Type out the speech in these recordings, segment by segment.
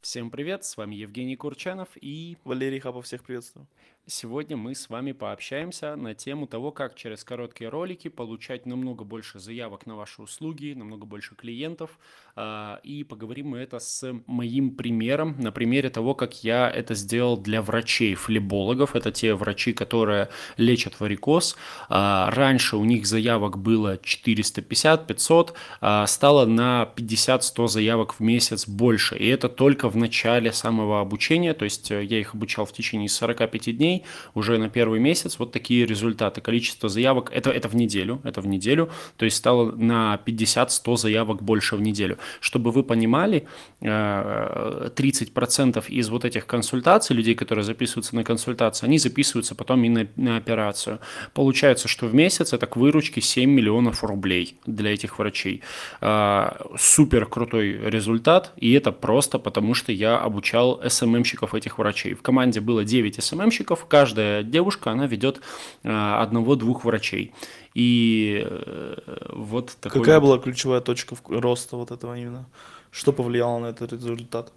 Всем привет, с вами Евгений Курчанов и Валерий Хапов, всех приветствую. Сегодня мы с вами пообщаемся на тему того, как через короткие ролики получать намного больше заявок на ваши услуги, намного больше клиентов. А, и поговорим мы это с моим примером, на примере того, как я это сделал для врачей, флебологов. Это те врачи, которые лечат варикоз. А, раньше у них заявок было 450-500, а, стало на 50-100 заявок в месяц больше. И это только в начале самого обучения, то есть э, я их обучал в течение 45 дней, уже на первый месяц вот такие результаты. Количество заявок, это, это в неделю, это в неделю, то есть стало на 50-100 заявок больше в неделю. Чтобы вы понимали, 30% э, из вот этих консультаций, людей, которые записываются на консультацию, они записываются потом и на, на операцию. Получается, что в месяц это к выручке 7 миллионов рублей для этих врачей. Э, супер крутой результат, и это просто потому, что я обучал СММщиков этих врачей. В команде было 9 СММщиков, каждая девушка, она ведет а, одного-двух врачей. И э, вот такой Какая вот... была ключевая точка роста вот этого именно? Что повлияло на этот результат?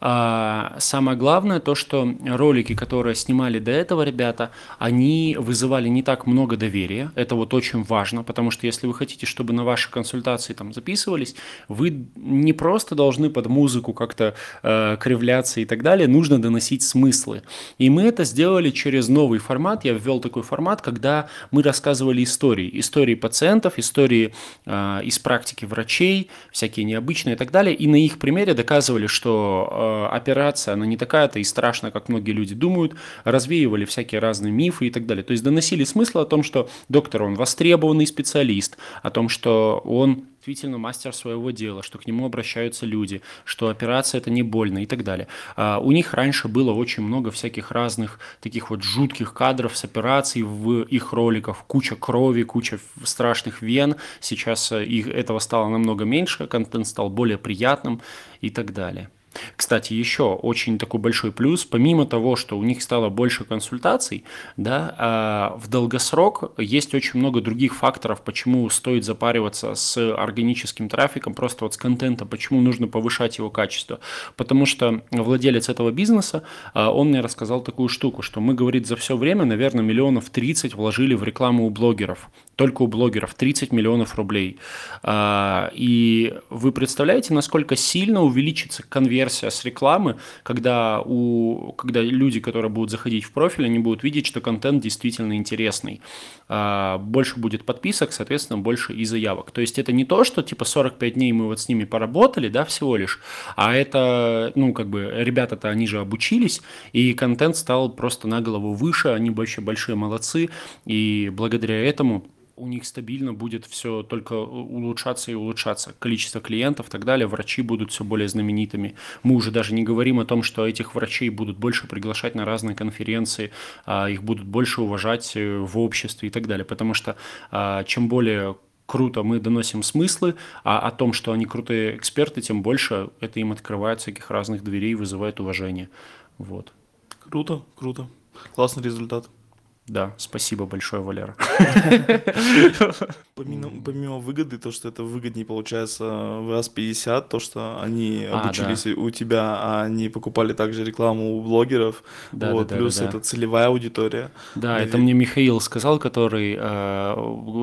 А, самое главное то, что ролики, которые снимали до этого ребята, они вызывали не так много доверия. Это вот очень важно, потому что если вы хотите, чтобы на ваши консультации там записывались, вы не просто должны под музыку как-то э, кривляться и так далее, нужно доносить смыслы. И мы это сделали через новый формат. Я ввел такой формат, когда мы рассказывали истории. Истории пациентов, истории э, из практики врачей, всякие необычные и так далее. И на их примере доказывали, что э, операция, она не такая-то и страшная, как многие люди думают, развеивали всякие разные мифы и так далее. То есть доносили смысл о том, что доктор, он востребованный специалист, о том, что он действительно мастер своего дела, что к нему обращаются люди, что операция это не больно и так далее. А у них раньше было очень много всяких разных таких вот жутких кадров с операцией в их роликах, куча крови, куча страшных вен. Сейчас э, их, этого стало намного меньше, контент стал более приятным и так далее. Кстати, еще очень такой большой плюс, помимо того, что у них стало больше консультаций, да, а, в долгосрок есть очень много других факторов, почему стоит запариваться с органическим трафиком, просто вот с контента, почему нужно повышать его качество. Потому что владелец этого бизнеса, а, он мне рассказал такую штуку, что мы, говорит, за все время, наверное, миллионов 30 вложили в рекламу у блогеров только у блогеров 30 миллионов рублей. А, и вы представляете, насколько сильно увеличится конверсия с рекламы, когда, у, когда люди, которые будут заходить в профиль, они будут видеть, что контент действительно интересный. А, больше будет подписок, соответственно, больше и заявок. То есть это не то, что типа 45 дней мы вот с ними поработали, да, всего лишь, а это, ну, как бы, ребята-то, они же обучились, и контент стал просто на голову выше, они вообще большие молодцы, и благодаря этому у них стабильно будет все только улучшаться и улучшаться. Количество клиентов и так далее, врачи будут все более знаменитыми. Мы уже даже не говорим о том, что этих врачей будут больше приглашать на разные конференции, а их будут больше уважать э, в обществе и так далее. Потому что а, чем более круто мы доносим смыслы, а о том, что они крутые эксперты, тем больше это им открывает всяких разных дверей, вызывает уважение. Вот. Круто, круто. Классный результат. Да, спасибо большое, Валера. Помимо, помимо выгоды, то, что это выгоднее получается в раз 50, то, что они а, обучились да. у тебя, а они покупали также рекламу у блогеров, да, вот, да, плюс да, да, это целевая аудитория. Да, это мне Михаил сказал, который э,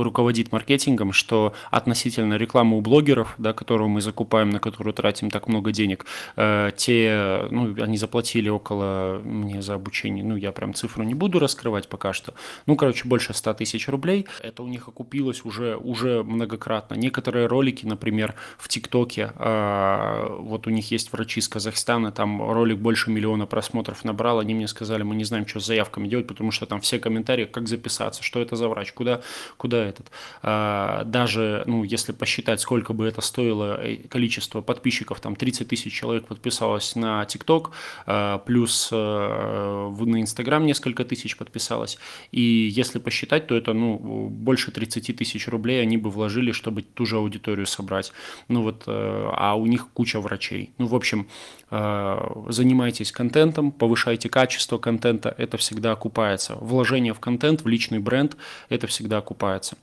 руководит маркетингом, что относительно рекламы у блогеров, да, которую мы закупаем, на которую тратим так много денег, э, те, ну, они заплатили около мне за обучение, ну, я прям цифру не буду раскрывать пока что. Ну, короче, больше 100 тысяч рублей. Это у них окупилось уже, уже многократно. Некоторые ролики, например, в ТикТоке, э, вот у них есть врачи из Казахстана, там ролик больше миллиона просмотров набрал, они мне сказали, мы не знаем, что с заявками делать, потому что там все комментарии, как записаться, что это за врач, куда, куда этот. Э, даже, ну, если посчитать, сколько бы это стоило, э, количество подписчиков, там 30 тысяч человек подписалось на ТикТок, э, плюс э, на Инстаграм несколько тысяч подписалось, и если посчитать, то это ну, больше 30 тысяч рублей они бы вложили, чтобы ту же аудиторию собрать. Ну вот, э, а у них куча врачей. Ну, в общем, э, занимайтесь контентом, повышайте качество контента, это всегда окупается. Вложение в контент, в личный бренд, это всегда окупается.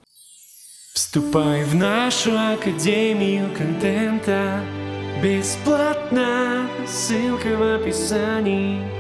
Вступай в нашу академию контента. Бесплатно, ссылка в описании.